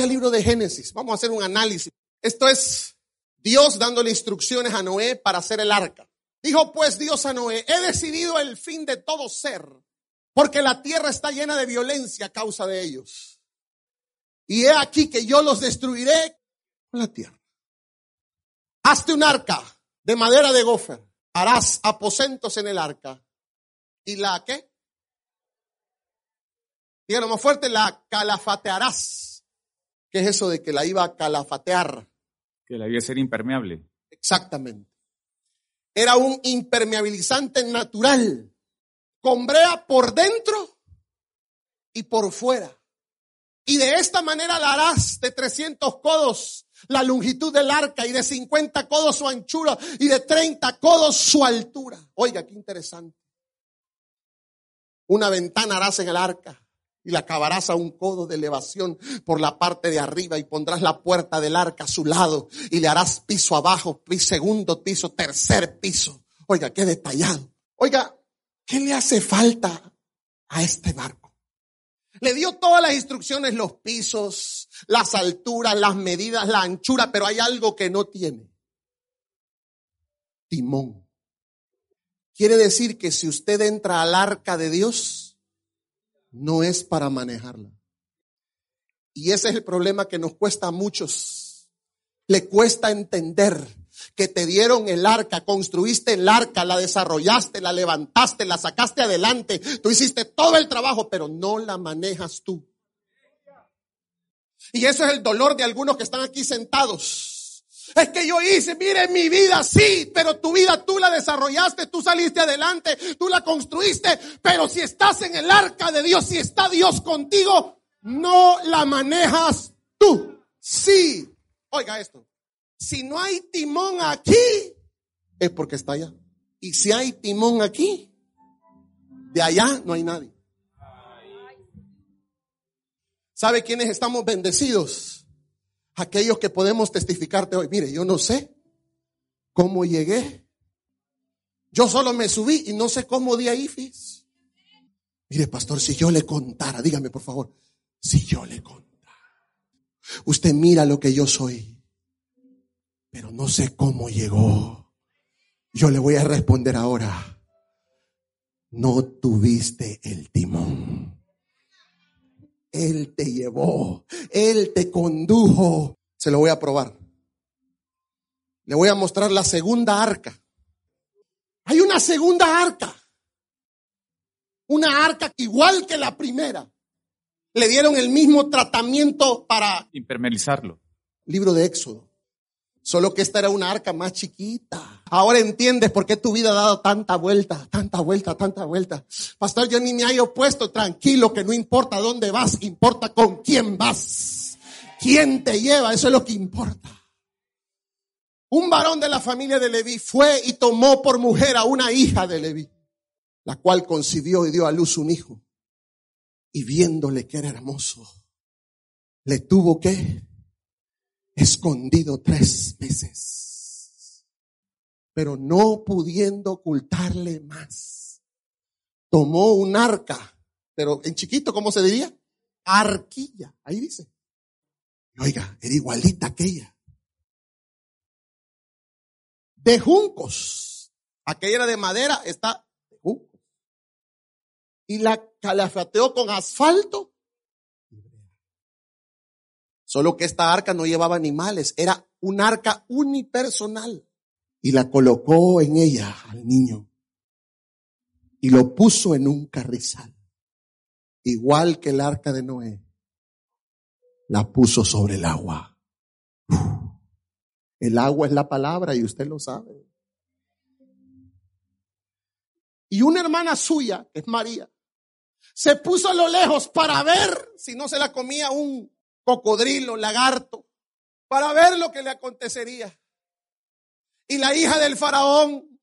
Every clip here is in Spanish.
Vaya al libro de Génesis, vamos a hacer un análisis. Esto es Dios dándole instrucciones a Noé para hacer el arca. Dijo pues Dios a Noé, he decidido el fin de todo ser, porque la tierra está llena de violencia a causa de ellos. Y he aquí que yo los destruiré con la tierra. Hazte un arca de madera de gofer, harás aposentos en el arca. ¿Y la qué? Díganlo más fuerte, la calafatearás. ¿Qué es eso de que la iba a calafatear? Que la iba a ser impermeable. Exactamente. Era un impermeabilizante natural, con brea por dentro y por fuera. Y de esta manera la harás de 300 codos la longitud del arca y de 50 codos su anchura y de 30 codos su altura. Oiga, qué interesante. Una ventana harás en el arca y la acabarás a un codo de elevación por la parte de arriba y pondrás la puerta del arca a su lado y le harás piso abajo, segundo piso, tercer piso. Oiga, qué detallado. Oiga, ¿qué le hace falta a este barco? Le dio todas las instrucciones, los pisos, las alturas, las medidas, la anchura, pero hay algo que no tiene. Timón. Quiere decir que si usted entra al arca de Dios, no es para manejarla. Y ese es el problema que nos cuesta a muchos. Le cuesta entender que te dieron el arca, construiste el arca, la desarrollaste, la levantaste, la sacaste adelante, tú hiciste todo el trabajo, pero no la manejas tú. Y eso es el dolor de algunos que están aquí sentados es que yo hice, mire mi vida, sí, pero tu vida tú la desarrollaste, tú saliste adelante, tú la construiste, pero si estás en el arca de Dios, si está Dios contigo, no la manejas tú. Sí, oiga esto, si no hay timón aquí, es porque está allá. Y si hay timón aquí, de allá no hay nadie. ¿Sabe quiénes estamos bendecidos? Aquellos que podemos testificarte hoy. Mire, yo no sé cómo llegué. Yo solo me subí y no sé cómo di ahí, fis. Mire, pastor, si yo le contara, dígame por favor, si yo le contara. Usted mira lo que yo soy, pero no sé cómo llegó. Yo le voy a responder ahora. No tuviste el timón. Él te llevó, Él te condujo. Se lo voy a probar. Le voy a mostrar la segunda arca. Hay una segunda arca. Una arca igual que la primera. Le dieron el mismo tratamiento para impermeabilizarlo. Libro de Éxodo. Solo que esta era una arca más chiquita. Ahora entiendes por qué tu vida ha dado tanta vuelta, tanta vuelta, tanta vuelta. Pastor, yo ni me he opuesto. Tranquilo, que no importa dónde vas, importa con quién vas. ¿Quién te lleva? Eso es lo que importa. Un varón de la familia de Leví fue y tomó por mujer a una hija de Leví, la cual concibió y dio a luz un hijo. Y viéndole que era hermoso, le tuvo que escondido tres meses, pero no pudiendo ocultarle más. Tomó un arca, pero en chiquito, ¿cómo se diría? Arquilla, ahí dice. Oiga, era igualita que ella. De juncos. Aquella era de madera, está de juncos. Y la calafateó con asfalto Solo que esta arca no llevaba animales, era un arca unipersonal. Y la colocó en ella al niño. Y lo puso en un carrizal. Igual que el arca de Noé. La puso sobre el agua. El agua es la palabra y usted lo sabe. Y una hermana suya, que es María, Se puso a lo lejos para ver si no se la comía un cocodrilo, lagarto, para ver lo que le acontecería. Y la hija del faraón,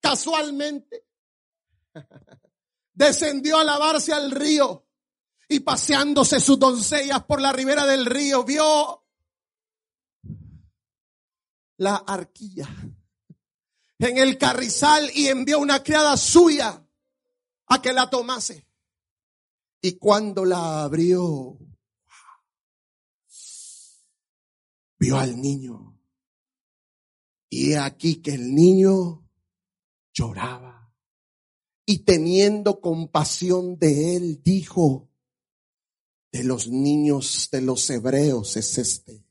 casualmente, descendió a lavarse al río y paseándose sus doncellas por la ribera del río, vio la arquilla en el carrizal y envió una criada suya a que la tomase. Y cuando la abrió, vio al niño. Y aquí que el niño lloraba. Y teniendo compasión de él, dijo, de los niños de los hebreos es este.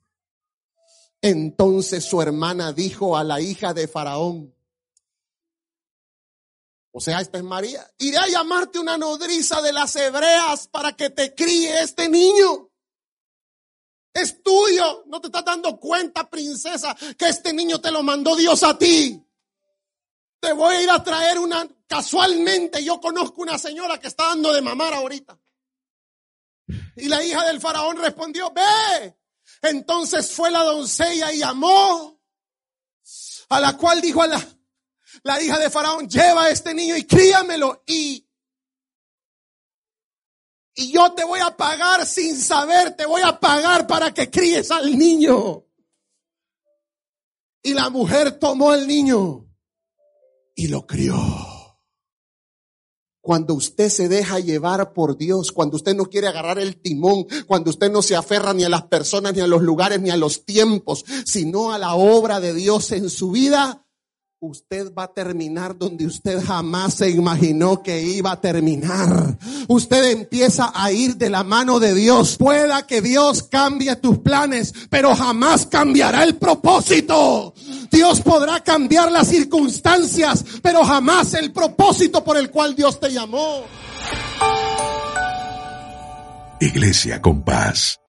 Entonces su hermana dijo a la hija de Faraón, o sea, esta es María, iré a llamarte una nodriza de las hebreas para que te críe este niño. Es tuyo. No te estás dando cuenta, princesa, que este niño te lo mandó Dios a ti. Te voy a ir a traer una, casualmente yo conozco una señora que está dando de mamar ahorita. Y la hija del faraón respondió, ve. Entonces fue la doncella y llamó, a la cual dijo a la, la hija de faraón, lleva a este niño y críamelo y y yo te voy a pagar sin saber, te voy a pagar para que críes al niño. Y la mujer tomó al niño y lo crió. Cuando usted se deja llevar por Dios, cuando usted no quiere agarrar el timón, cuando usted no se aferra ni a las personas, ni a los lugares, ni a los tiempos, sino a la obra de Dios en su vida, usted va a terminar donde usted jamás se imaginó que iba a terminar. Usted empieza a ir de la mano de Dios. Pueda que Dios cambie tus planes, pero jamás cambiará el propósito. Dios podrá cambiar las circunstancias, pero jamás el propósito por el cual Dios te llamó. Iglesia con paz